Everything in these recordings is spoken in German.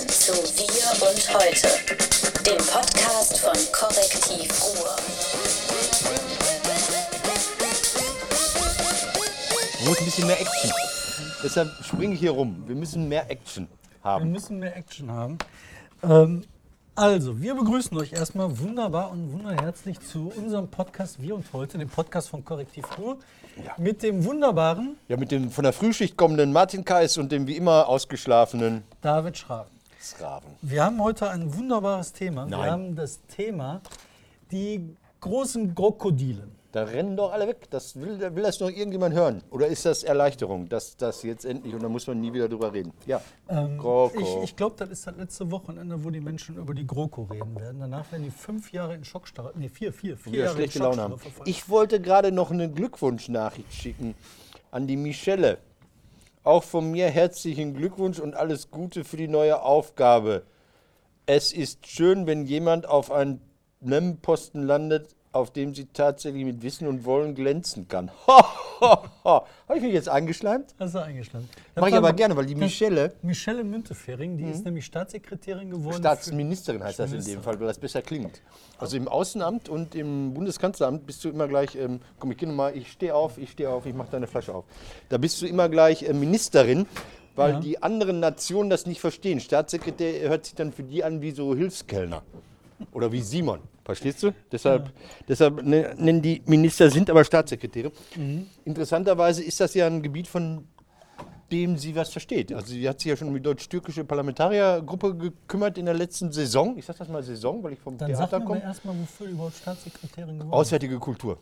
an zu Wir und Heute, dem Podcast von Korrektiv Ruhr. Muss ein bisschen mehr Action. Deshalb springe ich hier rum. Wir müssen mehr Action Wir haben. müssen mehr Action haben. Ähm, also, wir begrüßen euch erstmal wunderbar und wunderherzlich zu unserem Podcast Wir und Heute, dem Podcast von Korrektiv Ruhr, mit dem wunderbaren Ja, mit dem von der Frühschicht kommenden Martin Kais und dem wie immer ausgeschlafenen David Schraven. Sklaven. Wir haben heute ein wunderbares Thema. Nein. Wir haben das Thema die großen Krokodile. Da rennen doch alle weg. Das will, will das noch irgendjemand hören? Oder ist das Erleichterung, dass das jetzt endlich und da muss man nie wieder drüber reden? Ja. Ähm, Kroko. ich ich glaube, das ist das letzte Wochenende, wo die Menschen über die GroKo reden werden. Danach werden die fünf Jahre in Schockstarre, nee, vier, vier, vier Jahre schlechte in Laune haben. Verfallen. Ich wollte gerade noch eine Glückwunschnachricht schicken an die Michelle. Auch von mir herzlichen Glückwunsch und alles Gute für die neue Aufgabe. Es ist schön, wenn jemand auf einem Posten landet, auf dem sie tatsächlich mit Wissen und Wollen glänzen kann. Habe ich mich jetzt eingeschleimt? Hast du eingeschlagen. Mache ich aber gerne, weil die Michelle, Michelle Müntefering, die ist nämlich Staatssekretärin geworden. Staatsministerin heißt das in dem. Fall, weil das besser klingt. Also im Außenamt und im Bundeskanzleramt bist du immer gleich, ähm, komm, ich geh noch mal, ich stehe auf, ich stehe auf, ich mache deine Flasche auf. Da bist du immer gleich äh, Ministerin, weil Ja. die anderen Nationen das nicht verstehen. Staatssekretär hört sich dann für die an wie so Hilfskellner. Oder wie Simon. Verstehst du? Deshalb, deshalb ne- nennen die Minister sind aber Staatssekretäre. Mhm. Interessanterweise ist das ja ein Gebiet, von dem sie was versteht. Also sie hat sich ja schon um die deutsch-türkische Parlamentariergruppe gekümmert in der letzten Saison. Ich sag das mal Saison, weil ich vom Dann Theater komme. erstmal, wofür überhaupt Staatssekretärin geworden Auswärtige Kultur.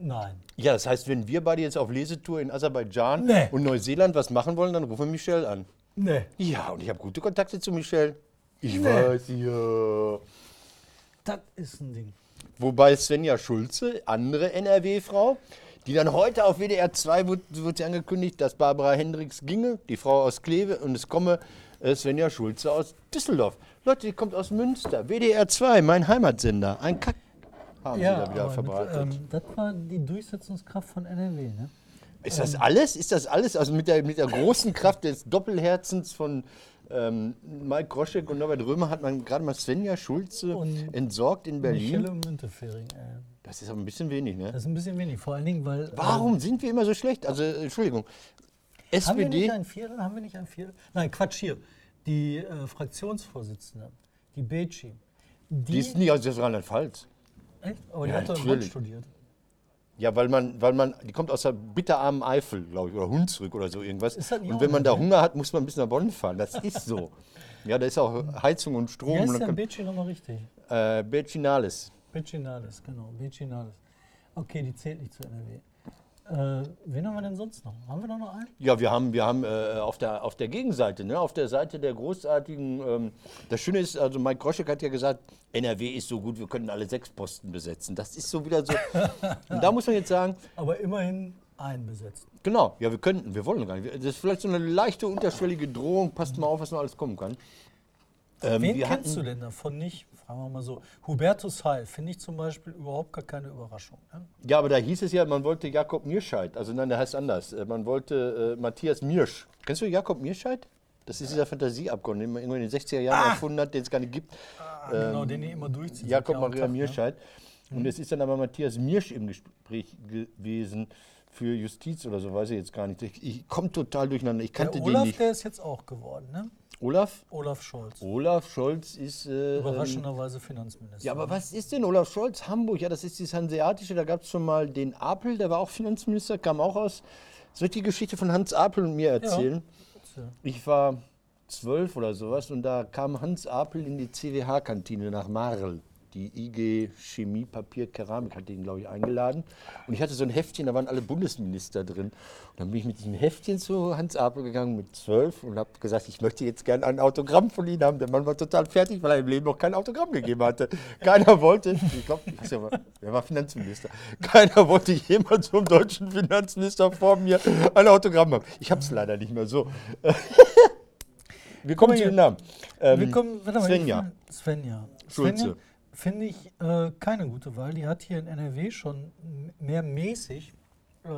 Nein. Ja, das heißt, wenn wir beide jetzt auf Lesetour in Aserbaidschan Nee. und Neuseeland was machen wollen, dann rufen wir Michelle an. Nee. Ja, und ich habe gute Kontakte zu Michelle. Ich weiß, ja. Das ist ein Ding. Wobei Svenja Schulze, andere NRW-Frau, die dann heute auf WDR 2 wird, wird angekündigt, dass Barbara Hendricks ginge, die Frau aus Kleve, und es komme äh, Svenja Schulze aus Düsseldorf. Leute, die kommt aus Münster. WDR 2, mein Heimatsender. Ein Kack haben sie da wieder verbreitet. Mit, ähm, das war die Durchsetzungskraft von NRW, ne? Ist das alles? Ist das alles? Also mit der, mit der großen Kraft des Doppelherzens von ähm, Mike Groschek und Norbert Römer hat man gerade mal Svenja Schulze Und entsorgt in Berlin. Michelle Müntefering, ey. Das ist aber ein bisschen wenig, ne? Das ist ein bisschen wenig. Vor allen Dingen, weil. Warum sind wir immer so schlecht? Also, äh, Entschuldigung. Äh, haben wir nicht SPD, ein Viertel? Haben wir nicht ein Viertel? Nein, Quatsch hier. Die äh, Fraktionsvorsitzende, die Beci. Die, die ist nicht aus Rheinland-Pfalz. Echt? Aber die Ja, hat doch in Bonn studiert. Ja, weil man, weil man, die kommt aus der bitterarmen Eifel, glaube ich, oder Hunsrück oder so irgendwas. Und wenn man da? Hunger hat, muss man ein bisschen nach Bonn fahren. Das ist so. ja, da ist auch Heizung und Strom. Wie heißt dann Beci nochmal richtig? äh, Becinales. Becinales, genau. Becinales. Okay, die zählt nicht zu NRW. Äh, wen haben wir denn sonst noch? Haben wir da noch einen? Ja, wir haben, wir haben äh, auf, der, auf der Gegenseite, ne, auf der Seite der großartigen, ähm, das Schöne ist, also Mike Groschek hat ja gesagt, NRW ist so gut, wir können alle sechs Posten besetzen. Das ist so wieder so. Und da muss man jetzt sagen, Aber immerhin einen besetzt. genau, ja, wir könnten, wir wollen gar nicht. Das ist vielleicht so eine leichte unterschwellige Drohung, passt mal auf, was noch alles kommen kann. Ähm, Wen kennst hatten- du denn davon nicht? Fragen wir mal so. Hubertus Heil finde ich zum Beispiel überhaupt gar keine Überraschung. Ne? Ja, aber da hieß es ja, man wollte Jakob Mierscheid. Also nein, der heißt anders. Äh, Man wollte äh, Matthias Miersch. Kennst du Jakob Mierscheid? Das ist dieser Fantasieabgrund, den man irgendwann in den 60er Jahren erfunden hat, den es gar nicht gibt. Ah, genau, den die immer durchziehen. Jakob Maria Tag, ne? Mierscheid. Und es ist dann aber Matthias Miersch im Gespräch gewesen für Justiz oder so, weiß ich jetzt gar nicht. Ich, ich komme total durcheinander. Ich kannte Der den Olaf, nicht. der ist jetzt auch geworden, ne? Olaf? Olaf Scholz. Olaf Scholz ist. Äh, ähm, Überraschenderweise Finanzminister. ja, aber was ist denn Olaf Scholz? Hamburg, ja, das ist das Hanseatische. Da gab es schon mal den Apel, der war auch Finanzminister, kam auch aus. Soll ich die Geschichte von Hans Apel und mir erzählen? Ja. Ich war zwölf oder sowas und da kam Hans Apel in die CWH-Kantine nach Marl. Die IG Chemie, Papier, Keramik hatte ihn, glaube ich, eingeladen. Und ich hatte so ein Heftchen, da waren alle Bundesminister drin. Und dann bin ich mit diesem Heftchen zu Hans Apel gegangen mit zwölf und habe gesagt, ich möchte jetzt gerne ein Autogramm von Ihnen haben. Der Mann war total fertig, weil er im Leben noch kein Autogramm gegeben hatte. Keiner wollte, ich glaube, wer war Finanzminister? Keiner wollte jemals vom deutschen Finanzminister vor mir ein Autogramm haben. Ich habe es leider nicht mehr so. Wir kommen zu den Namen. Ähm, Wir kommen, warte mal, Svenja. Svenja. Schulze. Svenja finde ich äh, keine gute Wahl. Die hat hier in NRW schon mehr mäßig äh,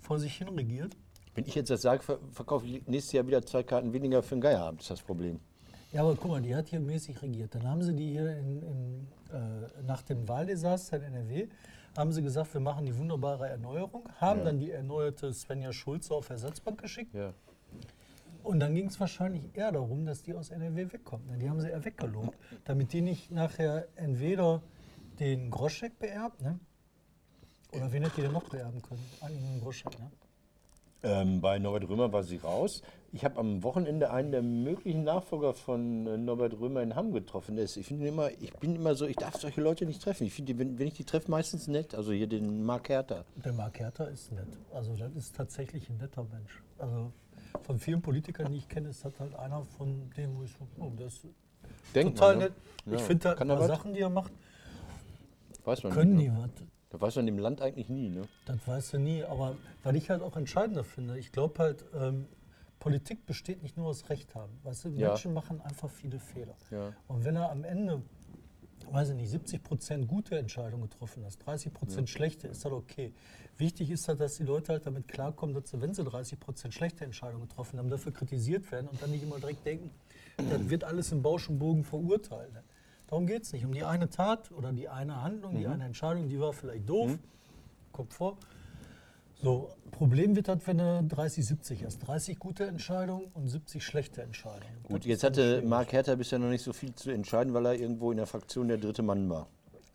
vor sich hin regiert. Wenn ich jetzt das sage, ver verkaufe ich nächstes Jahr wieder zwei Karten weniger für den Geierabend, ist das Problem. Ja, aber guck mal, die hat hier mäßig regiert. Dann haben sie die hier in, in, äh, nach dem Wahldesaster in NRW, haben sie gesagt, wir machen die wunderbare Erneuerung, haben dann die erneuerte Svenja Schulze auf Ersatzbank geschickt. Ja. Und dann ging es wahrscheinlich eher darum, dass die aus NRW wegkommt. Ne? Die haben sie eher weggelobt, damit die nicht nachher entweder den Groschek beerbt, ne? oder wen hätte die denn noch beerben können? Einen Groschek, ne? Ähm, bei Norbert Römer war sie raus. Ich habe am Wochenende einen der möglichen Nachfolger von äh, Norbert Römer in Hamm getroffen. Ist, ich, immer, ich bin immer so, ich darf solche Leute nicht treffen. Ich finde, wenn, wenn ich die treffe, meistens nett. Also hier den Mark Herter. Der Mark Herter ist nett. Also das ist tatsächlich ein netter Mensch. Also von vielen Politikern, die ich kenne, ist das halt einer von denen, wo ich so, oh, das ist Denkt total man, ne? nett. Ja. Ich finde halt Kann ein er paar? Sachen, die er macht, Weiß man können nicht, die ne? was. Da weiß man im Land eigentlich nie. Ne? Das weißt du nie, aber weil ich halt auch entscheidender finde, ich glaube halt, ähm, Politik besteht nicht nur aus Recht haben. Weißt du, Ja. Menschen machen einfach viele Fehler. Ja. Und wenn er am Ende, weiß ich nicht, 70 Prozent gute Entscheidungen getroffen hat, 30 Prozent schlechte, ist das okay. Wichtig ist halt, dass die Leute halt damit klarkommen, dass sie, wenn sie 30 Prozent schlechte Entscheidungen getroffen haben, dafür kritisiert werden und dann nicht immer direkt denken, das wird alles im Bausch und Bogen verurteilt. Darum geht es nicht. Um die eine Tat oder die eine Handlung, Mhm. die eine Entscheidung, die war vielleicht doof, kommt vor. So, Problem wird halt, wenn du 30, 70 hast. 30 gute Entscheidungen und 70 schlechte Entscheidungen. Gut, Das jetzt ist hatte schwierig. Mark Herter bisher noch nicht so viel zu entscheiden, weil er irgendwo in der Fraktion der dritte Mann war.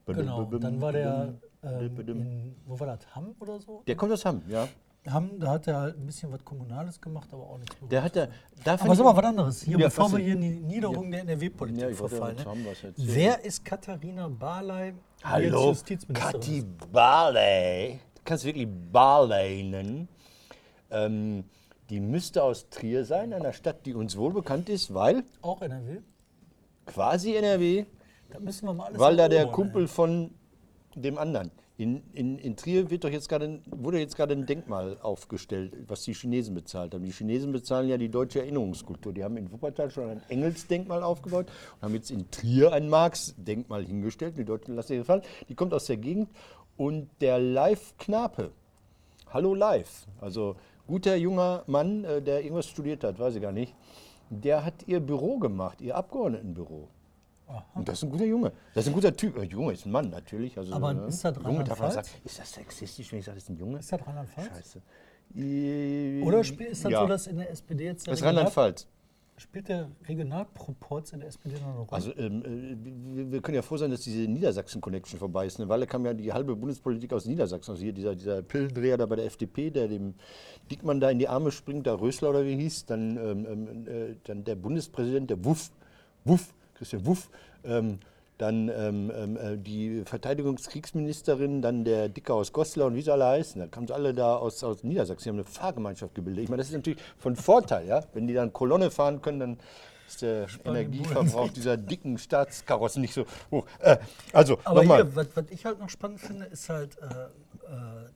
Genau, dann war der, ähm, in, wo war das, Hamm oder so? Der kommt aus Hamm, ja. Hamm, da hat er halt ein bisschen was Kommunales gemacht, aber auch nichts Der hat da, da Aber sag mal was anderes, hier, Ja, bevor wir hier in die Niederung der NRW-Politik Ja, verfallen. ja Ne? Wer ist Katharina Barley, Hallo, Kathi ist? Barley. Kannst wirklich Barley nennen. Ähm, die müsste aus Trier sein, einer Stadt, die uns wohl bekannt ist, weil Auch NRW? quasi NRW, Da müssen wir mal alles weil da der erobern, Kumpel von dem anderen. In, in, in Trier wird doch jetzt gerade, wurde jetzt gerade ein Denkmal aufgestellt, was die Chinesen bezahlt haben. Die Chinesen bezahlen ja die deutsche Erinnerungskultur. Die haben in Wuppertal schon ein Engelsdenkmal aufgebaut und haben jetzt in Trier ein Marx-Denkmal hingestellt. Die Deutschen lassen sich gefallen. Die kommt aus der Gegend. Und der Live Knape, Hallo Live, also guter junger Mann, äh, der irgendwas studiert hat, weiß ich gar nicht, der hat ihr Büro gemacht, ihr Abgeordnetenbüro. Und das ist ein guter Junge. Das ist ein guter Typ. Äh, Junge ist ein Mann natürlich. Also, Aber ne? ist das Junge darf man sagen. Ist das sexistisch, wenn ich sage, das ist ein Junge? Ist das Rheinland-Pfalz? Scheiße. Oder ist das ja. so, dass in der SPD jetzt Das ist Rheinland-Pfalz. Spielt der Regionalproporz in der SPD noch eine Rolle? Also ähm, äh, wir, können ja froh sein, dass diese Niedersachsen-Connection vorbei ist. Eine Weile kam ja die halbe Bundespolitik aus Niedersachsen. Also hier dieser, dieser Pillendreher da bei der FDP, der dem Dickmann da in die Arme springt, der Rösler oder wie hieß, dann, ähm, ähm, äh, dann der Bundespräsident, der Wuff, Wuff, Christian Wuff, ähm, dann ähm, ähm, äh, die Verteidigungskriegsministerin, dann der Dicke aus Goslar und wie sie alle heißen. Da kamen sie alle da aus, aus Niedersachsen. Die haben eine Fahrgemeinschaft gebildet. Ich meine, das ist natürlich von Vorteil, ja. Wenn die dann Kolonne fahren können, dann ist der Energieverbrauch dieser dicken Staatskarossen nicht so hoch. Äh, also, Aber hier, was, was ich halt noch spannend finde, ist halt, äh,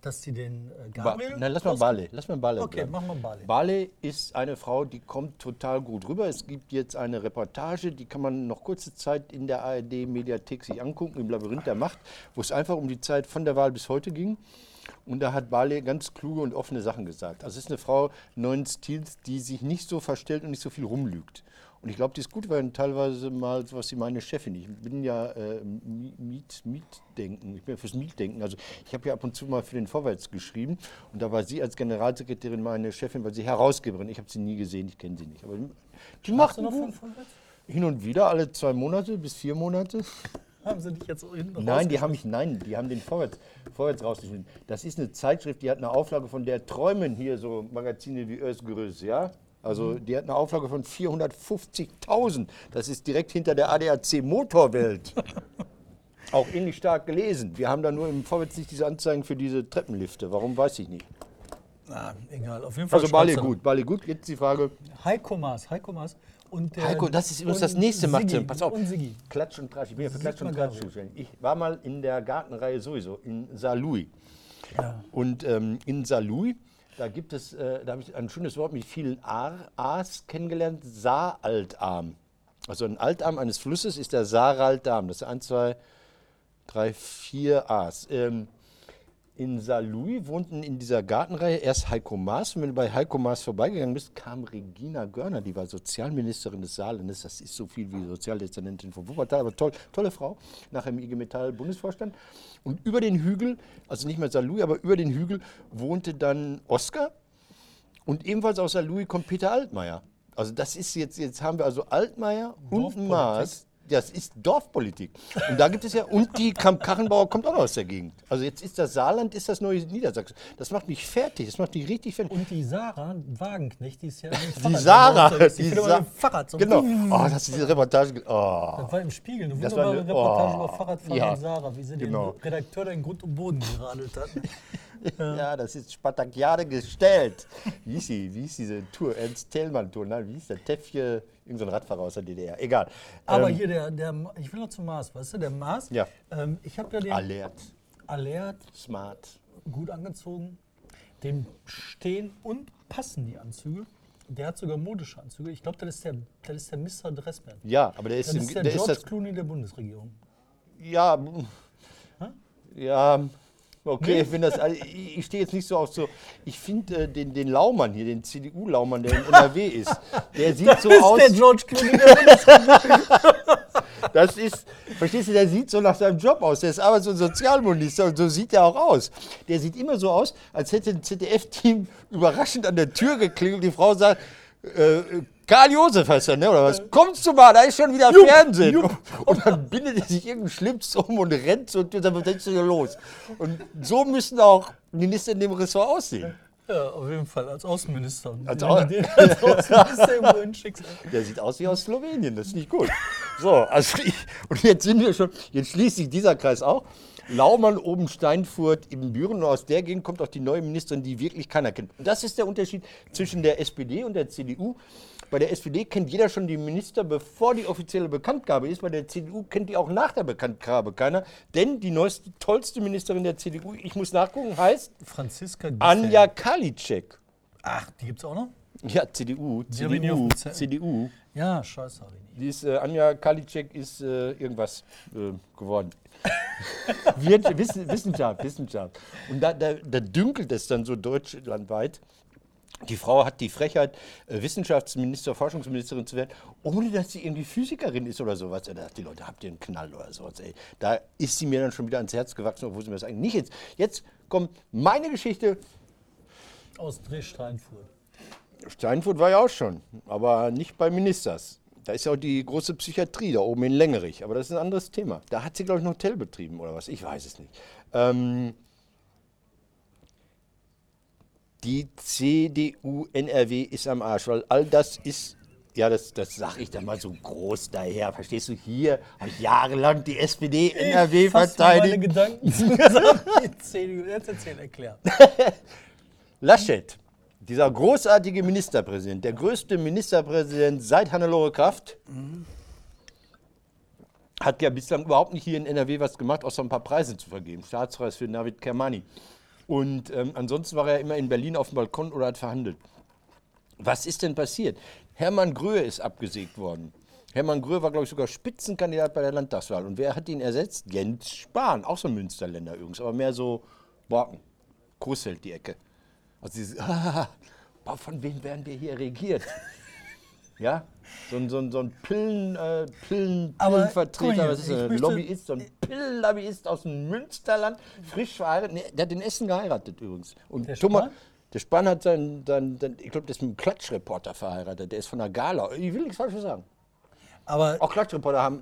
dass sie den äh, Ba Gabriel... Nein, lass mal Barley. Lass mal Barley Okay, bleiben. machen wir Barley. Barley ist eine Frau, die kommt total gut rüber. Es gibt jetzt eine Reportage, die kann man noch kurze Zeit in der ARD-Mediathek sich angucken, im Labyrinth der Macht, wo es einfach um die Zeit von der Wahl bis heute ging. Und da hat Barley ganz kluge und offene Sachen gesagt. Also es ist eine Frau neuen Stils, die sich nicht so verstellt und nicht so viel rumlügt. Und ich glaube, die ist gut, weil teilweise mal sowas wie meine Chefin. Ich bin ja äh, Mi- Miet, Mietdenken, ich bin ja fürs Mietdenken. Also ich habe ja ab und zu mal für den Vorwärts geschrieben und da war sie als Generalsekretärin meine Chefin, weil sie Herausgeberin. Ich habe sie nie gesehen, ich kenne sie nicht. Aber die macht noch guten- Vorwärts? hin und wieder, alle zwei Monate bis vier Monate. Haben sie dich jetzt hinten Nein, die haben mich, nein, die haben den Vorwärts, vorwärts rausgeschnitten. Das ist eine Zeitschrift, die hat eine Auflage von der Träumen hier, so Magazine wie Özgürüz, ja? Also die hat eine Auflage von 450.000. Das ist direkt hinter der ADAC Motorwelt. Auch ähnlich stark gelesen. Wir haben da nur im Vorwärts nicht diese Anzeigen für diese Treppenlifte. Warum, weiß ich nicht. Ah, egal, auf jeden Fall. Also stolz gut, Bale gut. Jetzt die Frage. Heiko Maas, Heiko Maas. Und der, Heiko, das ist übrigens das nächste Mathe. Pass auf. Und Sigi. Klatsch und Tratsch. Ich bin ja für Klatsch und. Tratsch zuständig. Ich war mal in der Gartenreihe sowieso, in Saarlouis. Ja. Und ähm, in Saarlouis, da gibt es, äh, da habe ich ein schönes Wort mit vielen A, A's kennengelernt, Saaraltarm. Also ein Altarm eines Flusses ist der Saaraltarm. Das ist 1, 2, 3, 4 A's. Ähm, in Saarlouis wohnten in dieser Gartenreihe erst Heiko Maas. Und wenn du bei Heiko Maas vorbeigegangen bist, kam Regina Görner, die war Sozialministerin des Saarlandes. Das ist so viel wie Sozialdezernentin von Wuppertal, aber toll, tolle Frau, nachher im IG Metall Bundesvorstand. Und über den Hügel, also nicht mehr Saarlouis, aber über den Hügel wohnte dann Oskar. Und ebenfalls aus Saarlouis kommt Peter Altmaier. Also das ist jetzt, jetzt haben wir also Altmaier und. Maas. Das ist Dorfpolitik. Und da gibt es ja, und die Kamp-Karrenbauer kommt auch noch aus der Gegend. Also jetzt ist das Saarland, ist das neue Niedersachsen. Das macht mich fertig, das macht mich richtig fertig. Und die Sarah Wagenknecht, die ist ja Die Sarah, die die Sa Fahrrad so. Genau. Oh, das ist diese Reportage. Oh. Das war im Spiegel, eine wunderbare eine- Reportage oh, über Fahrradfahren ja. und Sarah, wie sie Genau. den Redakteur da in Grund und Boden geradelt hat. Ja, das ist Spartakiade gestellt. Wie ist sie? Wie ist diese Tour? Ernst Thälmann-Tour? Nein, wie ist der Teffje? Irgend so ein Radfahrer aus der DDR. Egal. Aber Ähm, hier, der, der, ich will noch zum Mars, weißt du, der Mars, Ja. ähm, ich habe ja den Alert, Alert smart. gut angezogen, dem stehen und passen die Anzüge. Der hat sogar modische Anzüge. Ich glaube, das ist der, das ist der Mr. Dressman. Ja, aber der ist, Das ist der, der ist George das. Clooney der Bundesregierung. Ja. mm, Ja. Okay, ich finde das. also Ich, ich stehe jetzt nicht so auf so. Ich finde äh, den, den Laumann hier, den CDU-Laumann, der in NRW ist, der sieht so Das ist aus. der George Clooney. Das ist, verstehst du, der sieht so nach seinem Job aus. Der ist Arbeits- und Sozialminister und so sieht er auch aus. Der sieht immer so aus, als hätte ein ZDF-Team überraschend an der Tür geklingelt. Die Frau sagt, äh, Karl Josef heißt er, ne? Oder was? Kommst du mal, da ist schon wieder Jupp, Fernsehen. jupp. Und dann bindet er sich irgendeinen Schlips um und rennt so, und dann was ist denn los? Und so müssen auch Minister in dem Ressort aussehen. Ja, auf jeden Fall, als Außenminister. Als Au- du den als Außenminister irgendwo hinschickst. Der sieht aus wie aus Slowenien, das ist nicht gut. So, also ich, und jetzt sind wir schon, jetzt schließt sich dieser Kreis auch. Laumann, oben Steinfurt, eben Büren. Und aus der Gegend kommt auch die neue Ministerin, die wirklich keiner kennt. Und das ist der Unterschied zwischen der SPD und der CDU. Bei der SPD kennt jeder schon die Minister, bevor die offizielle Bekanntgabe ist. Bei der CDU kennt die auch nach der Bekanntgabe keiner. Denn die neueste, tollste Ministerin der CDU, ich muss nachgucken, heißt Franziska Giffey. Anja Karliczek. Ach, die gibt's auch noch? Ja, CDU, CDU. CDU. Ja, scheiße. Die ist, äh, Anja Karliczek ist äh, irgendwas äh, geworden. Wissenschaft, Wissenschaft. Und da, da, da dünkelt es dann so deutschlandweit. Die Frau hat die Frechheit, äh, Wissenschaftsminister, Forschungsministerin zu werden, ohne dass sie irgendwie Physikerin ist oder sowas. Da dachte die Leute, habt ihr einen Knall oder sowas. Ey. Da ist sie mir dann schon wieder ans Herz gewachsen, obwohl sie mir das eigentlich nicht jetzt. Jetzt kommt meine Geschichte. Aus Drehsteinfurt. Steinfurt war ja auch schon, aber nicht bei Ministers. Da ist ja auch die große Psychiatrie da oben in Längerich, aber das ist ein anderes Thema. Da hat sie, glaube ich, ein Hotel betrieben oder was, ich weiß es nicht. Ähm, die CDU NRW ist am Arsch, weil all das ist, ja, das, das sage ich dann mal so groß daher. Verstehst du, hier habe ich jahrelang die SPD NRW meine verteidigt. Gedanken zusammen. Die CDU. Jetzt erzähl, erklär. Laschet, dieser großartige Ministerpräsident, der größte Ministerpräsident seit Hannelore Kraft, hat ja bislang überhaupt nicht hier in NRW was gemacht, außer ein paar Preise zu vergeben. Staatspreis für Navid Kermani. Und ähm, ansonsten war er immer in Berlin auf dem Balkon oder hat verhandelt. Was ist denn passiert? Hermann Gröhe ist abgesägt worden. Hermann Gröhe war, glaube ich, sogar Spitzenkandidat bei der Landtagswahl. Und wer hat ihn ersetzt? Jens Spahn, auch so ein Münsterländer übrigens, aber mehr so Borken, Coesfeld die Ecke. Also ah, von wem werden wir hier regiert? Ja, so ein, so ein, so ein Pillen, äh, Pillen, Pillenvertreter, was ist ich das, ein Lobbyist, so ein Pillenlobbyist aus dem Münsterland, frisch verheiratet. Nee, der hat in Essen geheiratet übrigens. Und Der Thomas, der Spahn hat sein, sein, sein ich glaube, der ist mit einem Klatschreporter verheiratet, der ist von der Gala. Ich will nichts Falsches sagen. Aber Auch Klatschreporter haben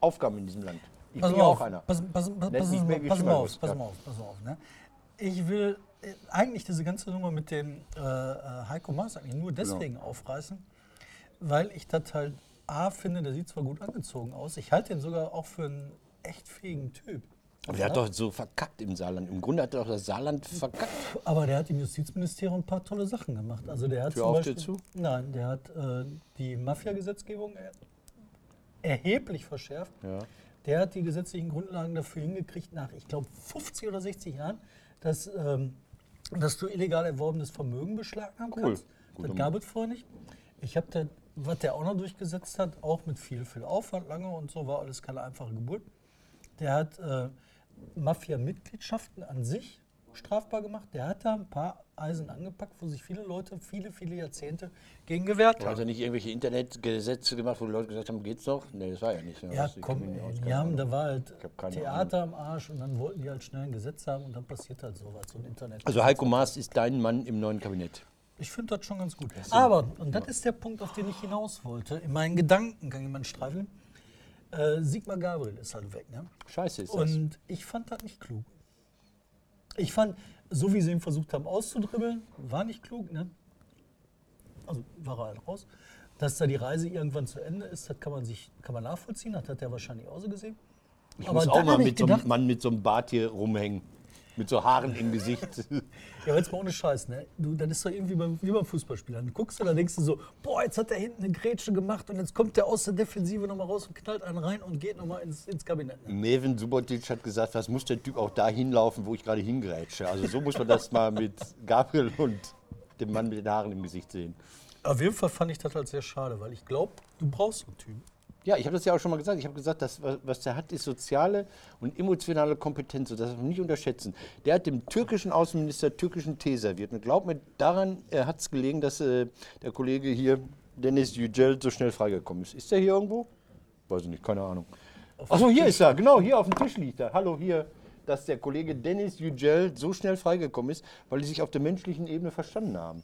Aufgaben in diesem Land. Ich pass bin ja auf, auch einer. Pass, pass, pass, pass, sich mal- pass mal auf, pass ja. mal auf, pass mal auf. Ne? Ich will äh, eigentlich diese ganze Nummer mit dem äh, äh, Heiko Maas eigentlich nur deswegen aufreißen, weil ich das halt A finde, der sieht zwar gut angezogen aus, ich halte ihn sogar auch für einen echt fähigen Typ. Aber der hat doch so verkackt im Saarland. Im Grunde hat er doch das Saarland verkackt. Aber der hat im Justizministerium ein paar tolle Sachen gemacht. Also der hat Tür zum auf, Beispiel, zu? Nein, der hat äh, die Mafia-Gesetzgebung er, erheblich verschärft. Ja. Der hat die gesetzlichen Grundlagen dafür hingekriegt, nach, ich glaube, 50 oder 60 Jahren, dass, ähm, dass du illegal erworbenes Vermögen beschlagnahmen Cool. kannst. Guter Das gab es vorher nicht. Ich habe da, was der auch noch durchgesetzt hat, auch mit viel, viel Aufwand lange und so, war alles keine einfache Geburt. Der hat äh, Mafia-Mitgliedschaften an sich strafbar gemacht. Der hat da ein paar Eisen angepackt, wo sich viele Leute viele, viele Jahrzehnte gegen gewehrt Hat er haben. nicht irgendwelche Internetgesetze gemacht, wo die Leute gesagt haben, geht's noch? Nee, das war ja nicht. ne? Ja, ich komm, ey, die haben, Ahnung. da war halt Theater am Arsch und dann wollten die halt schnell ein Gesetz haben und dann passiert halt sowas, so ein Internet. Also Heiko Maas ist dein Mann im neuen Kabinett. Ich finde das schon ganz gut. Aber, und das ist der Punkt, auf den ich hinaus wollte, in meinen Gedanken kann jemand streifeln. Äh, Sigmar Gabriel ist halt weg, ne? Scheiße ist das. Und ich fand das nicht klug. Ich fand, so wie sie ihn versucht haben auszudribbeln, war nicht klug, ne? Also war er halt raus. Dass da die Reise irgendwann zu Ende ist, das kann man sich kann man nachvollziehen, das hat er wahrscheinlich auch so gesehen. Ich muss auch mal mit so gedacht- einem Mann mit so einem Bart hier rumhängen. Mit so Haaren im Gesicht. Ja, jetzt mal ohne Scheiß, ne? Du, das ist doch irgendwie beim, wie beim Fußballspieler. Dann guckst du, da denkst du so, boah, jetzt hat er hinten eine Grätsche gemacht und jetzt kommt der aus der Defensive nochmal raus und knallt einen rein und geht nochmal ins, ins Kabinett. Ne? Neven Subotic hat gesagt, was muss der Typ auch da hinlaufen, wo ich gerade hingrätsche. Also so muss man das mal mit Gabriel und dem Mann mit den Haaren im Gesicht sehen. Auf jeden Fall fand ich das halt sehr schade, weil ich glaube, du brauchst so einen Typen. Ja, ich habe das ja auch schon mal gesagt. Ich habe gesagt, dass, was- der hat, ist soziale und emotionale Kompetenz. Das darf man nicht unterschätzen. Der hat dem türkischen Außenminister türkischen Tee serviert. Und glaub mir, daran hat es gelegen, dass äh, der Kollege hier, Dennis Yücel, so schnell freigekommen ist. Ist der hier irgendwo? Weiß ich nicht, keine Ahnung. Achso, hier ist er. Genau, hier auf dem Tisch liegt er. Hallo, hier. Dass der Kollege Dennis Yücel so schnell freigekommen ist, weil die sich auf der menschlichen Ebene verstanden haben.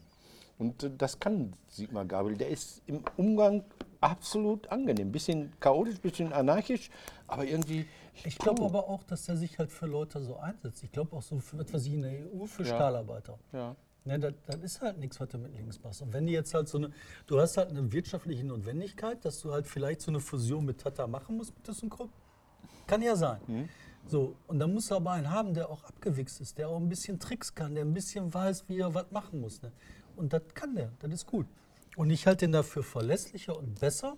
Und äh, das kann Sigmar Gabriel. Der ist im Umgang absolut angenehm. Bisschen chaotisch, bisschen anarchisch, aber irgendwie. Ich glaube aber auch, dass er sich halt für Leute so einsetzt. Ich glaube auch so für was weiß ich in der EU für Ja. Stahlarbeiter. Ja. Ne, das, das ist halt nichts, was du mit links machst. Und wenn die jetzt halt so eine, du hast halt eine wirtschaftliche Notwendigkeit, dass du halt vielleicht so eine Fusion mit Tata machen musst mit ThyssenKrupp. Kann ja sein. Mhm. So, und dann musst du aber einen haben, der auch abgewichst ist, der auch ein bisschen Tricks kann, der ein bisschen weiß, wie er was machen muss. Ne? Und das kann der, das ist gut. Und ich halte den dafür verlässlicher und besser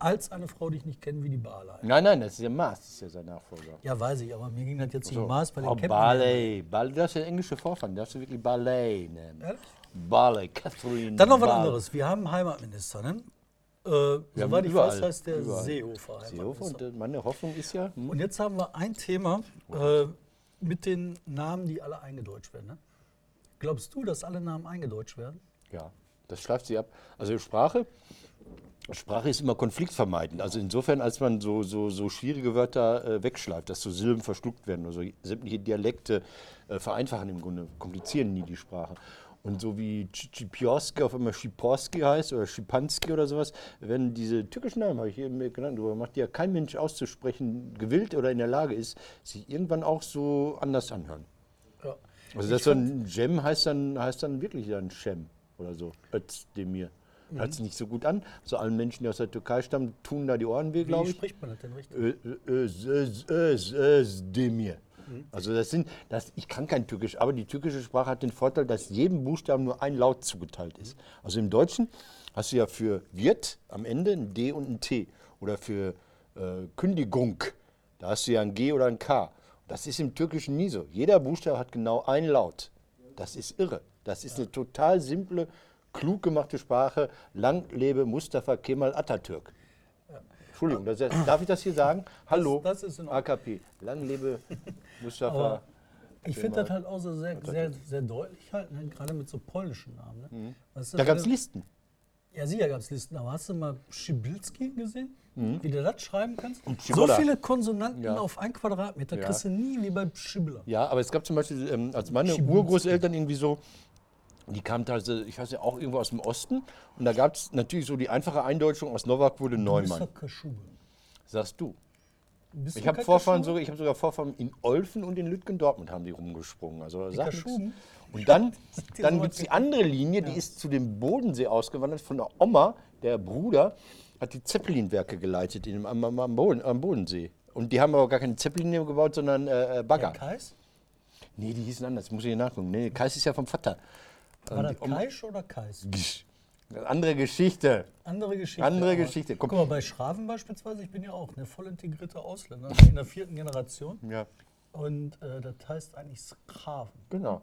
als eine Frau, die ich nicht kenne, wie die Barley. Nein, nein, das ist ja Maas, das ist ja sein Nachfolger. Ja, weiß ich, aber mir ging das jetzt nicht So. um Maß bei den oh, Captain. Barley. Barley. Du hast ja englische Vorfahren, du darfst du wirklich Barley nennen. Ehrlich? Barley, Catherine. Dann noch was anderes. Wir haben einen Heimatminister, ne? Äh, soweit ich überall, weiß, heißt der überall. Seehofer. Seehofer und äh, meine Hoffnung ist ja, hm, Und jetzt haben wir ein Thema äh, mit den Namen, die alle eingedeutscht werden. Ne? Glaubst du, dass alle Namen eingedeutscht werden? Ja, das schleift sie ab. Also Sprache, Sprache ist immer konfliktvermeidend. Also insofern, als man so, so, so schwierige Wörter äh, wegschleift, dass so Silben verschluckt werden oder so sämtliche Dialekte äh, vereinfachen im Grunde, komplizieren nie die Sprache. Und so wie Cipioski auf einmal Schiporski heißt oder Schipanski oder sowas, werden diese türkischen Namen, habe ich eben genannt, darüber macht ja kein Mensch auszusprechen, gewillt oder in der Lage ist, sich irgendwann auch so anders anhören. Also das so ein Gem heißt dann, heißt dann wirklich dann Cem oder so. Özdemir. Hört sich nicht so gut an. So allen Menschen, die aus der Türkei stammen, tun da die Ohren weh, Wie glaube ich. spricht man das denn richtig? Özdemir. Also das sind, das, ich kann kein Türkisch, aber die türkische Sprache hat den Vorteil, dass jedem Buchstaben nur ein Laut zugeteilt ist. Also im Deutschen hast du ja für wird am Ende ein D und ein T. Oder für äh, Kündigung, da hast du ja ein G oder ein K. Das ist im Türkischen nie so. Jeder Buchstabe hat genau ein Laut. Das ist irre. Das ist eine total simple, klug gemachte Sprache. Lang lebe Mustafa Kemal Atatürk. Entschuldigung, das, darf ich das hier sagen? Hallo, das ist Ordnung. AKP. Lang lebe Mustafa. Aber ich finde das halt auch so sehr, sehr, sehr deutlich halt, ne? gerade mit so polnischen Namen. Ne? Mhm. da gab es Listen. Ja, sicher gab es Listen, aber hast du mal Schibilski gesehen? Wie du das schreiben kannst? So viele Konsonanten Ja. auf ein Quadratmeter Ja. kriegst du nie wie bei Schibler. Ja, aber es gab zum Beispiel, ähm, als meine Schiebunski. Urgroßeltern irgendwie so, die kamen teilweise, ich weiß ja, auch irgendwo aus dem Osten. Und da gab es natürlich so die einfache Eindeutschung, aus Novak wurde Du bist Neumann. Kaschube. Sagst du. Bist Ich du habe Vorfahren sogar, ich habe sogar Vorfahren in Olfen und in Lütgen Dortmund haben die rumgesprungen. Also? Und dann, dann gibt es die andere Linie, die ist zu dem Bodensee ausgewandert. Von der Oma, der Bruder, hat die Zeppelin-Werke geleitet in, am, am, Boden, am Bodensee. Und die haben aber gar keine Zeppelin gebaut, sondern äh, äh, Der Bagger. Kais? nee, die hießen anders, muss ich hier nachgucken. Nee, Kais ist ja vom Vater. War das Kaisch oder Kais? Gisch. Andere Geschichte. Andere Geschichte. Andere Geschichte. Guck. Mal, bei Schraven beispielsweise, ich bin ja auch eine voll integrierte Ausländer in der vierten Generation. Ja, Und äh, das heißt eigentlich Sklaven. genau.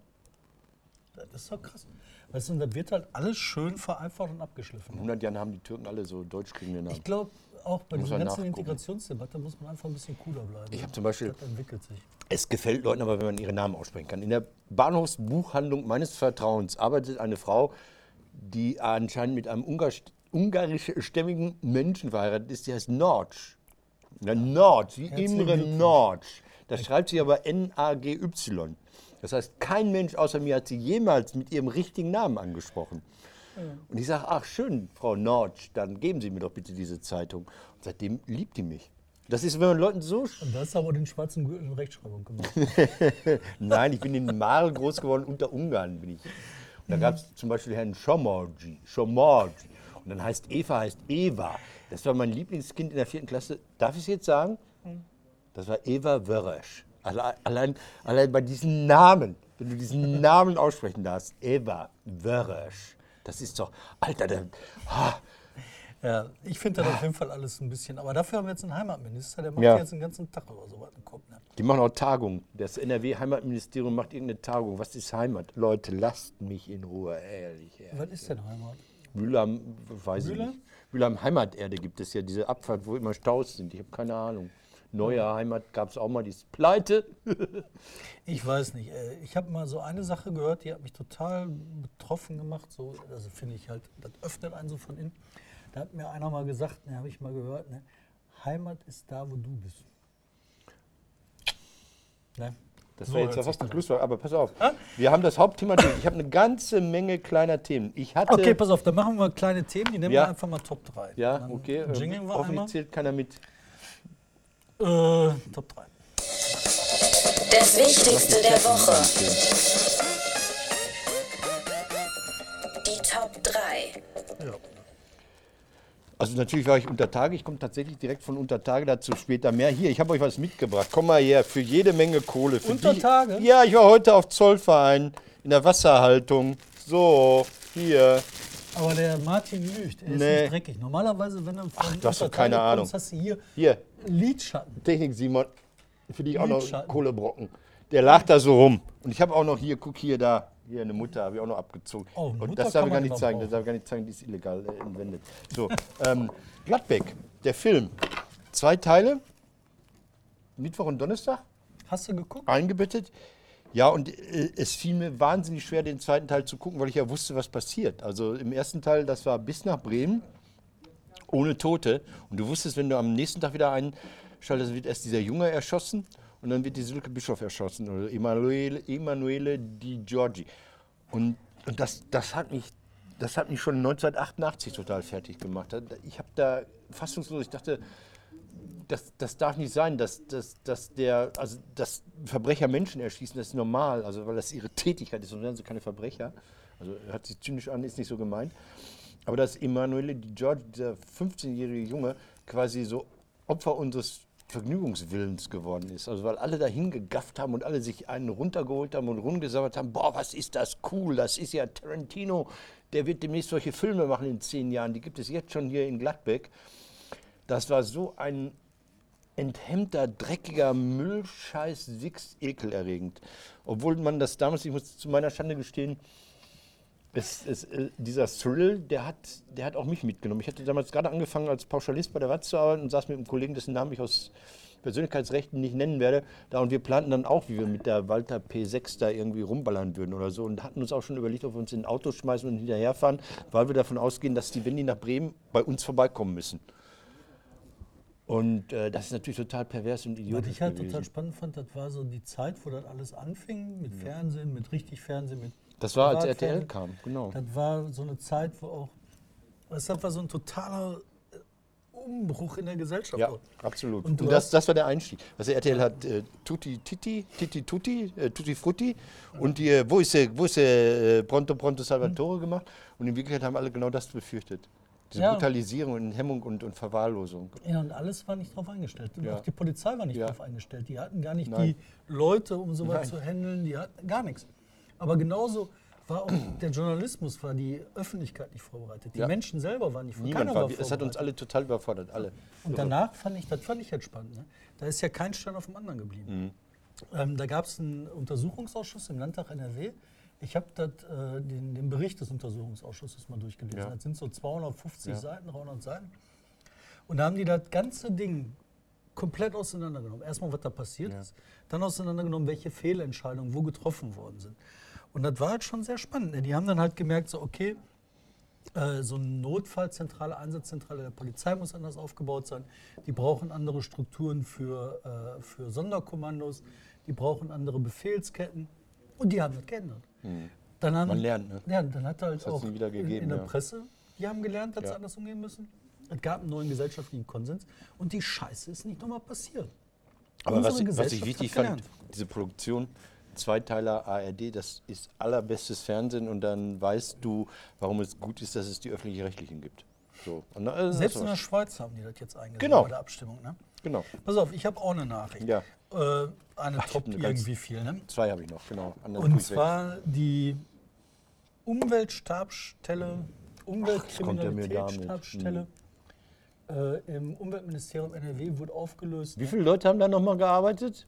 Das ist doch krass. Weißt du, und das wird halt alles schön vereinfacht und abgeschliffen. In 100 Jahren haben die Türken alle so deutsch klingende Namen. Ich glaube, auch bei dieser ganzen nachgucken. Integrationsdebatte muss man einfach ein bisschen cooler bleiben. Ich hab zum Beispiel- Das entwickelt sich. Es gefällt Leuten aber, wenn man ihre Namen aussprechen kann. In der Bahnhofsbuchhandlung meines Vertrauens arbeitet eine Frau, die anscheinend mit einem ungarisch, ungarischstämmigen Menschen verheiratet ist. Die heißt Nordsch. Na, Nordsch, wie Imre. Nordsch. Das schreibt sich aber N-A-G-Y. Das heißt, kein Mensch außer mir hat sie jemals mit ihrem richtigen Namen angesprochen. Und ich sage, ach schön, Frau Nordsch, dann geben Sie mir doch bitte diese Zeitung. Und seitdem liebt die mich. Das ist, wenn man Leuten so Und da hast du aber den schwarzen Gürtel in Rechtschreibung gemacht. Nein, ich bin in Marl groß geworden, unter Ungarn bin ich. Und da gab es zum Beispiel Herrn Schomorgi, Schomorgi. Und dann heißt Eva, heißt Eva. Das war mein Lieblingskind in der vierten Klasse. Darf ich es jetzt sagen? Das war Eva Wörösch. Allein, allein, allein bei diesen Namen, wenn du diesen Namen aussprechen darfst, Eva Wörösch. Das ist doch, Alter, der, ha, Ja, ich finde das auf jeden Fall alles ein bisschen. Aber dafür haben wir jetzt einen Heimatminister, der macht Ja. jetzt den ganzen Tag über sowas im Kopf. Ne? die machen auch Tagungen. Das NRW-Heimatministerium macht irgendeine Tagung. Was ist Heimat? Leute, lasst mich in Ruhe, ehrlich. ehrlich. Was ist denn Heimat? Mühlheim, weiß ich Mühlheim? nicht. Mühlheim Heimaterde gibt es ja, diese Abfahrt, wo immer Staus sind. Ich habe keine Ahnung. Neue Heimat gab es auch mal, die ist pleite. Ich weiß nicht. äh, Ich habe mal so eine Sache gehört, die hat mich total betroffen gemacht. So, also finde ich halt, das öffnet einen so von innen. Da hat mir einer mal gesagt, ne, habe ich mal gehört, ne, Heimat ist da, wo du bist. Ne? Das So war jetzt ja fast ein Schlusswort, aber pass auf. Ah? Wir haben das Hauptthema durch. Ich habe eine ganze Menge kleiner Themen. Ich hatte. Okay, pass auf, dann machen wir kleine Themen, die nehmen Ja. wir einfach mal Top 3. ja, okay. ähm, Jingeln wir hoffentlich einmal. zählt keiner mit. Äh, Top 3. Das Wichtigste der Woche. Die Top 3. Ja. Also natürlich war ich unter Tage. Ich komme tatsächlich direkt von unter Tage, dazu später mehr. Hier, ich habe euch was mitgebracht. Komm mal her, für jede Menge Kohle. Für Unter die- Tage? Ja, ich war heute auf Zollverein in der Wasserhaltung. So, hier. Aber der Martin lügt, er ist Nee. nicht dreckig. Normalerweise, wenn du von Ach, du hast doch keine Ahnung. kommst, hast du hier Hier, Lidschatten. Technik Simon, für dich auch noch. Kohlebrocken. Der lag da so rum. Und ich habe auch noch hier, guck hier, da, hier eine Mutter habe ich auch noch abgezogen. Oh, Und das darf ich gar nicht zeigen, das darf ich gar nicht zeigen, die ist illegal äh, entwendet. So, ähm, Gladbeck, der Film. Zwei Teile, Mittwoch und Donnerstag, Hast du geguckt? eingebettet. Ja, und äh, es fiel mir wahnsinnig schwer, den zweiten Teil zu gucken, weil ich ja wusste, was passiert. Also im ersten Teil, das war bis nach Bremen, ohne Tote. Und du wusstest, wenn du am nächsten Tag wieder einschaltest, wird erst dieser Junge erschossen und dann wird die Silke Bischof erschossen oder Emanuele, Emanuele Di Giorgi. Und, und das, das, hat mich, das hat mich schon 1988 total fertig gemacht. Ich habe da fassungslos, ich dachte, das, das darf nicht sein, dass, dass, dass, der, also, dass Verbrecher Menschen erschießen, das ist normal, also, weil das ihre Tätigkeit ist, sonst wären sie keine Verbrecher. Also hört sich zynisch an, ist nicht so gemeint. Aber dass Emanuele Di Giorgi, dieser 15-jährige Junge, quasi so Opfer unseres Vergnügungswillens geworden ist. Also weil alle dahin gegafft haben und alle sich einen runtergeholt haben und rumgesabbert haben, boah, was ist das cool, das ist ja Tarantino, der wird demnächst solche Filme machen in zehn Jahren, die gibt es jetzt schon hier in Gladbeck. Das war so ein enthemmter, dreckiger Müllscheiß, Six, ekelerregend. Obwohl man das damals, ich muss zu meiner Schande gestehen, es, es, äh, dieser Thrill, der hat, der hat auch mich mitgenommen. Ich hatte damals gerade angefangen, als Pauschalist bei der Watz zu arbeiten und saß mit einem Kollegen, dessen Namen ich aus Persönlichkeitsrechten nicht nennen werde, da und wir planten dann auch, wie wir mit der Walter P6 da irgendwie rumballern würden oder so und hatten uns auch schon überlegt, ob wir uns in ein Auto schmeißen und hinterherfahren, weil wir davon ausgehen, dass die, wenn die nach Bremen, bei uns vorbeikommen müssen. Und äh, das ist natürlich total pervers und Was idiotisch ich halt gewesen. total spannend fand, das war so die Zeit, wo das alles anfing, mit Fernsehen, mit richtig Fernsehen, mit Das war, als. RTL kam, genau. Das war so eine Zeit, wo auch, das war so ein totaler äh, Umbruch in der Gesellschaft. Ja, absolut. Und Und, das, das war der Einstieg. Also RTL hat äh, Tutti Titi, Titi Tutti, äh, Tutti Frutti und die, äh, wo ist der, wo ist der äh, Pronto Pronto Salvatore gemacht und in Wirklichkeit haben alle genau das befürchtet. Diese Ja. Brutalisierung und Hemmung und, und Verwahrlosung. Ja, und alles war nicht drauf eingestellt. Und Ja. Auch die Polizei war nicht Ja. drauf eingestellt. Die hatten gar nicht Nein. die Leute, um sowas zu handeln. Die hatten gar nichts. Aber genauso war auch der Journalismus, war die Öffentlichkeit nicht vorbereitet. Die Ja. Menschen selber waren nicht Niemand war, war es hat uns vorbereitet. alle total überfordert, alle. Und danach fand ich, das fand ich jetzt spannend. Ne? Da ist ja kein Stein auf dem anderen geblieben. Ähm, da gab es einen Untersuchungsausschuss im Landtag NRW, Ich habe äh, den, den Bericht des Untersuchungsausschusses mal durchgelesen. Ja. Das sind so 250 Ja. Seiten, 300 Seiten. Und da haben die das ganze Ding komplett auseinandergenommen. Erstmal, was da passiert Ja. ist, dann auseinandergenommen, welche Fehlentscheidungen wo getroffen worden sind. Und das war halt schon sehr spannend. Ne? Die haben dann halt gemerkt, so, okay, äh, so eine Notfallzentrale, Einsatzzentrale der Polizei muss anders aufgebaut sein. Die brauchen andere Strukturen für, äh, für Sonderkommandos. Die brauchen andere Befehlsketten. Und die haben das geändert. Dann haben. Man lernt, ne? Ja, dann hat halt hat's auch wieder in, gegeben, in der ja. Presse, die haben gelernt, dass Ja. sie anders umgehen müssen. Es gab einen neuen gesellschaftlichen Konsens. Und die Scheiße ist nicht nochmal passiert. Aber was, ich- was ich wichtig fand, diese Produktion, Zweiteiler ARD, das ist allerbestes Fernsehen und dann weißt du, warum es gut ist, dass es die öffentlich-rechtlichen gibt. So. Das Selbst in der sch- Schweiz haben die das jetzt eingesetzt Genau. bei der Abstimmung. Ne? Genau. Pass auf, ich habe auch eine Nachricht. Ja. Äh, eine Ach, Top irgendwie viel. Ne? Zwei habe ich noch, genau. Und zwar die Umweltstabsstelle, Umweltkriminalitätsstabsstelle äh, im Umweltministerium NRW wurde aufgelöst. Wie viele Leute haben da nochmal gearbeitet?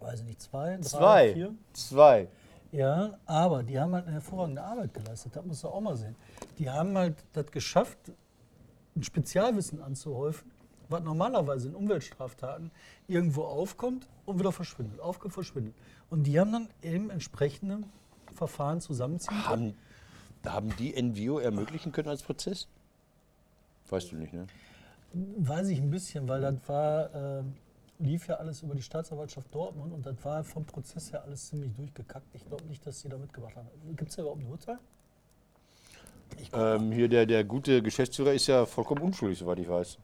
Weiß ich nicht, zwei, drei, Zwei. vier. Zwei. Ja, aber die haben halt eine hervorragende Arbeit geleistet, das musst du auch mal sehen. Die haben halt das geschafft, ein Spezialwissen anzuhäufen, was normalerweise in Umweltstraftaten irgendwo aufkommt und wieder verschwindet, aufkommt, verschwindet. Und die haben dann eben entsprechende Verfahren zusammenziehen können. Haben, haben die NVO ermöglichen können als Prozess? Weißt du nicht, ne? Weiß ich ein bisschen, weil das war, äh, lief ja alles über die Staatsanwaltschaft Dortmund und das war vom Prozess her alles ziemlich durchgekackt. Ich glaube nicht, dass sie da mitgemacht haben. Gibt es da überhaupt ein Urteil? Ähm, hier der, der gute Geschäftsführer ist ja vollkommen unschuldig, soweit ich weiß.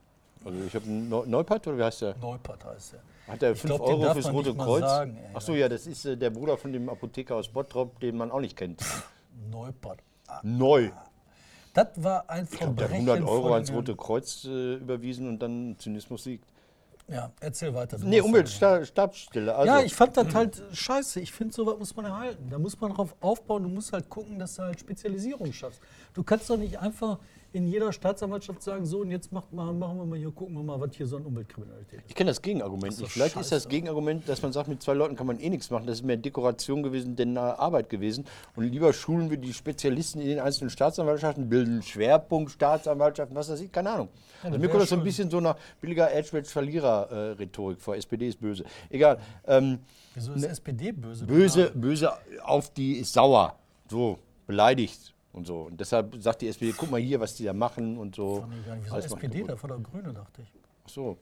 Also ich habe Neupart oder wie heißt der? Neupart heißt er. Hat er Ich 5 glaub, den Euro darf fürs Rote Kreuz? sagen, ey. Ach so, ja, das ist äh, der Bruder von dem Apotheker aus Bottrop, den man auch nicht kennt. Neupart. Neu. Das war ein Ich glaube, der hat Verbrechen. 100 Euro ans Rote Kreuz äh, überwiesen und dann Zynismus siegt. Ja, erzähl weiter. Nee. Umweltstabsstelle. Also, Ja, ich fand das halt scheiße. Ich finde, sowas muss man erhalten. Da muss man drauf aufbauen. Du musst halt gucken, dass du halt Spezialisierung schaffst. Du kannst doch nicht einfach in jeder Staatsanwaltschaft sagen, so und jetzt macht mal, machen wir mal hier, gucken wir mal, was hier so an Umweltkriminalität ist. Ich kenne das Gegenargument Das ist nicht. Vielleicht ist das scheiße. Gegenargument, dass man sagt, mit zwei Leuten kann man eh nichts machen. Das ist mehr Dekoration gewesen, denn äh, Arbeit gewesen. Und lieber schulen wir die Spezialisten in den einzelnen Staatsanwaltschaften, bilden Schwerpunkt Staatsanwaltschaften, was weiß ich, keine Ahnung. also das mir kommt das so ein bisschen so nach billiger Edgebatch-Verlierer-Rhetorik vor. SPD ist böse. Egal. Ähm, Wieso ist SPD böse? böse, böse auf die ist sauer. So, beleidigt und so. Und deshalb sagt die SPD, guck mal hier, was die da machen und so. Fand ich gar nicht. Wieso SPD? Da war doch Grüne, dachte ich. Ach so.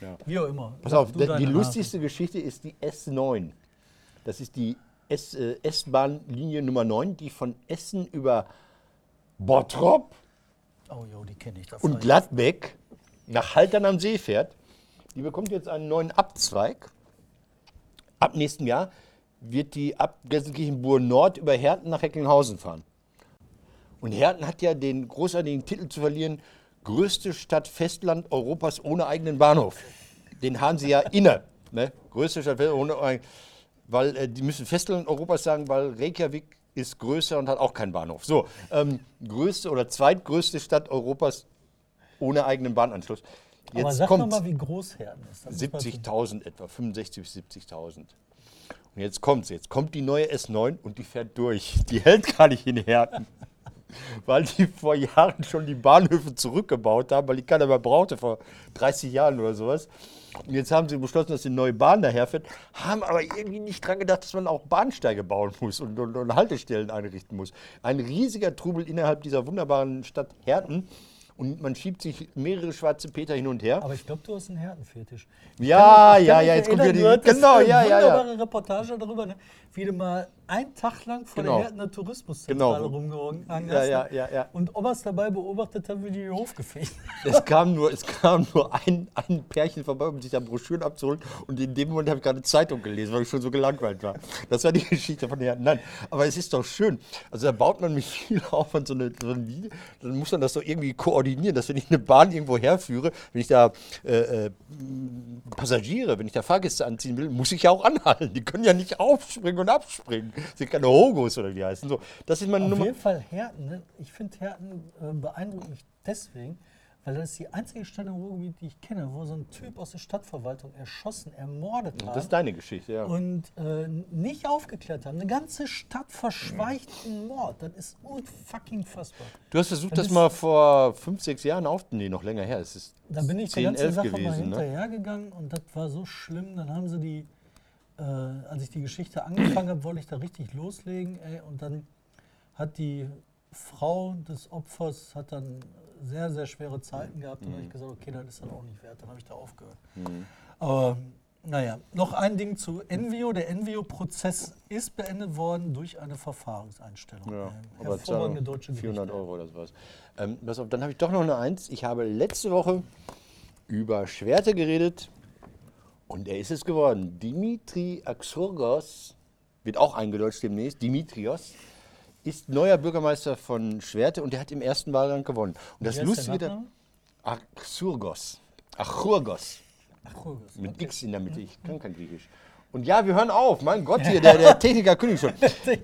Ja. Wie auch immer. Pass auf, die, Nachricht. lustigste Geschichte ist die S9. Das ist die äh, S-Bahn-Linie Nummer 9, die von Essen über Bottrop Oh, jo, und Gladbeck nach Haltern am See fährt. Die bekommt jetzt einen neuen Abzweig. Ab nächstem Jahr wird die ab Gelsenkirchen-Bur Nord über Herten nach Recklinghausen fahren. Und Herten hat ja den großartigen Titel zu verlieren, größte Stadt Festland Europas ohne eigenen Bahnhof. Den haben sie ja inne. Ne? Größte Stadt Festland ohne Weil äh, die müssen Festland Europas sagen, weil Reykjavik ist größer und hat auch keinen Bahnhof. So, ähm, größte oder zweitgrößte Stadt Europas ohne eigenen Bahnanschluss. Aber Jetzt sag mal, kommt mal, wie groß Herten ist. Das muss man- 70.000 etwa, 65 bis 70.000. Und jetzt kommt's, jetzt kommt die neue S9 und die fährt durch. Die hält gar nicht in Herten. Weil die vor Jahren schon die Bahnhöfe zurückgebaut haben, weil die keiner mehr brauchte, vor 30 Jahren oder sowas. Und jetzt haben sie beschlossen, dass die neue Bahn daherfährt, haben aber irgendwie nicht dran gedacht, dass man auch Bahnsteige bauen muss und, und, und Haltestellen einrichten muss. Ein riesiger Trubel innerhalb dieser wunderbaren Stadt Herten. Und man schiebt sich mehrere schwarze Peter hin und her. Aber ich glaube, du hast einen Härtenfetisch. Ja, kann ja, ja, jetzt kommt wieder die. Genau, ja, ja, ja. wunderbare Reportage darüber, ne? wie du mal einen Tag lang vor Genau. der Härtener Tourismuszentrale Genau. rumgehangen Ja, ja, ja, ja. Und Omas dabei beobachtet haben, wie die den Hof gefegt Es kam nur, es kam nur ein, ein Pärchen vorbei, um sich da Broschüren abzuholen. Und in dem Moment habe ich gerade eine Zeitung gelesen, weil ich schon so gelangweilt war. Das war die Geschichte von der. Nein, aber es ist doch schön. Also da baut man mit viel Aufwand so eine, so eine Linie. Dann muss man das doch irgendwie koordinieren, dass wenn ich eine Bahn irgendwo herführe, wenn ich da äh, äh, Passagiere, wenn ich da Fahrgäste anziehen will, muss ich ja auch anhalten. Die können ja nicht aufspringen und abspringen. Das sind keine Hogos oder wie die heißen. So, das ist meine Auf Nummer. jeden Fall Härten. Ne? Ich finde Härten äh, beeindruckt mich deswegen, Weil das ist die einzige Stadt im Ruhrgebiet, die ich kenne, wo so ein Typ aus der Stadtverwaltung erschossen, ermordet hat. Das ist deine Geschichte, ja. und äh, nicht aufgeklärt haben. Eine ganze Stadt verschweigt einen Mord. Das ist unfucking fassbar. Du hast versucht, Das das mal vor fünf, sechs Jahren auf. Nee, noch länger her. Es ist Da bin ich der 10, ganzen 11 Sache mal gewesen. Ne? hinterhergegangen und das war so schlimm. Dann haben sie die, äh, als ich die Geschichte angefangen habe, wollte ich da richtig loslegen. Ey, und dann hat die Frau des Opfers hat dann sehr, sehr schwere Zeiten gehabt. Und dann habe ich gesagt, okay, das ist dann auch nicht wert. Dann habe ich da aufgehört. Aber naja, noch ein Ding zu Envio. Der Envio-Prozess ist beendet worden durch eine Verfahrenseinstellung. Ja, Ähm, hervorragende deutsche 400 Gerichte. Euro oder sowas. Ähm, pass auf, dann habe ich doch noch eine Eins. Ich habe letzte Woche über Schwerte geredet und er ist es geworden. Dimitri Axurgos, wird auch eingedeutscht demnächst, Dimitrios, ist neuer Bürgermeister von Schwerte und der hat im ersten Wahlgang gewonnen. Und das Lustige, da- Nachname? Axurgos, Achurgos. Ach, Rögers. Mit X in der Mitte, ich kann kein Griechisch. Und ja, wir hören auf. Mein Gott, hier, der, der Techniker kündigt schon.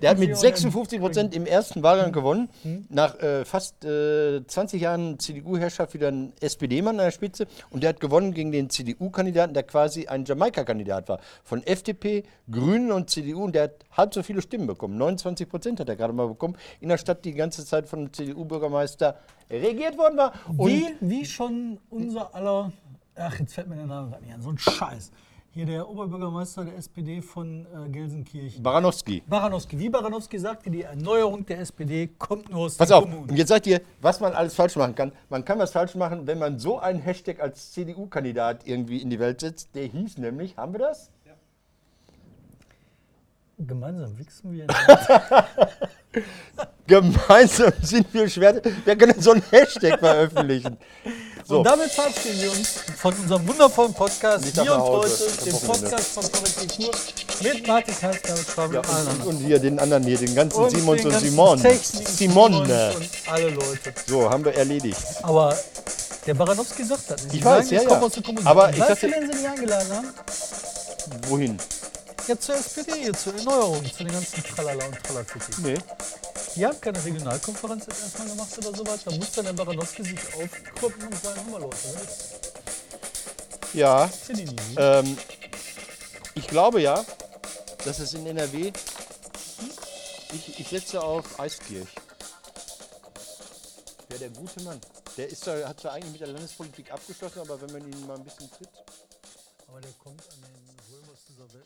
Der hat mit 56 Prozent im ersten Wahlgang gewonnen. Nach äh, fast äh, 20 Jahren CDU-Herrschaft wieder ein SPD-Mann an der Spitze. Und der hat gewonnen gegen den CDU-Kandidaten, der quasi ein Jamaika-Kandidat war. Von FDP, Grünen und CDU. Und der hat halb so viele Stimmen bekommen. 29 Prozent hat er gerade mal bekommen. In der Stadt, die die ganze Zeit von einem CDU-Bürgermeister regiert worden war. Und Wie, wie schon unser aller, ach, jetzt fällt mir der Name gerade nicht an, so ein Scheiß. Hier der Oberbürgermeister der SPD von äh, Gelsenkirchen. Baranowski. Baranowski. Wie Baranowski sagte, die Erneuerung der SPD kommt nur aus Pass auf, Kommunen. und jetzt sagt ihr, was man alles falsch machen kann. Man kann was falsch machen, wenn man so einen Hashtag als CDU-Kandidat irgendwie in die Welt setzt. Der hieß nämlich, haben wir das? Gemeinsam wichsen wir. Gemeinsam sind wir schwer. Wer kann denn so einen Hashtag veröffentlichen? So, Und damit verabschieden wir uns von unserem wundervollen Podcast. Wir und heute, dem. Podcast von Korrektur mit Martin Kanzler und Schwaben ja, und und, hier den anderen hier, den ganzen Und Simons den und Simon. Techniken, Simone. Und alle Leute. So, haben wir erledigt. Aber der Baranowski sagt das nicht. Ich weiß, sagen, ja, ich ja. aus der Kommune. Aber Und ich weißt dachte- du, wen sie nicht eingeladen haben? Wohin? Ja, zur SPD, zur Erneuerung, zu den ganzen Tralala und Tralafiti. Nee. Die haben keine Regionalkonferenz jetzt erstmal gemacht oder so was. Da muss dann der Baranowski sich aufkruppen und sagen, hör mal Leute, das Ja, finde ich nie. ähm, ich glaube ja, dass es in NRW. Ich, ich setze auf Eiskirch. Ja, der gute Mann. Der ist da, hat zwar eigentlich mit der Landespolitik abgeschlossen, aber wenn man ihn mal ein bisschen tritt. Aber der kommt an den Römers dieser Welt.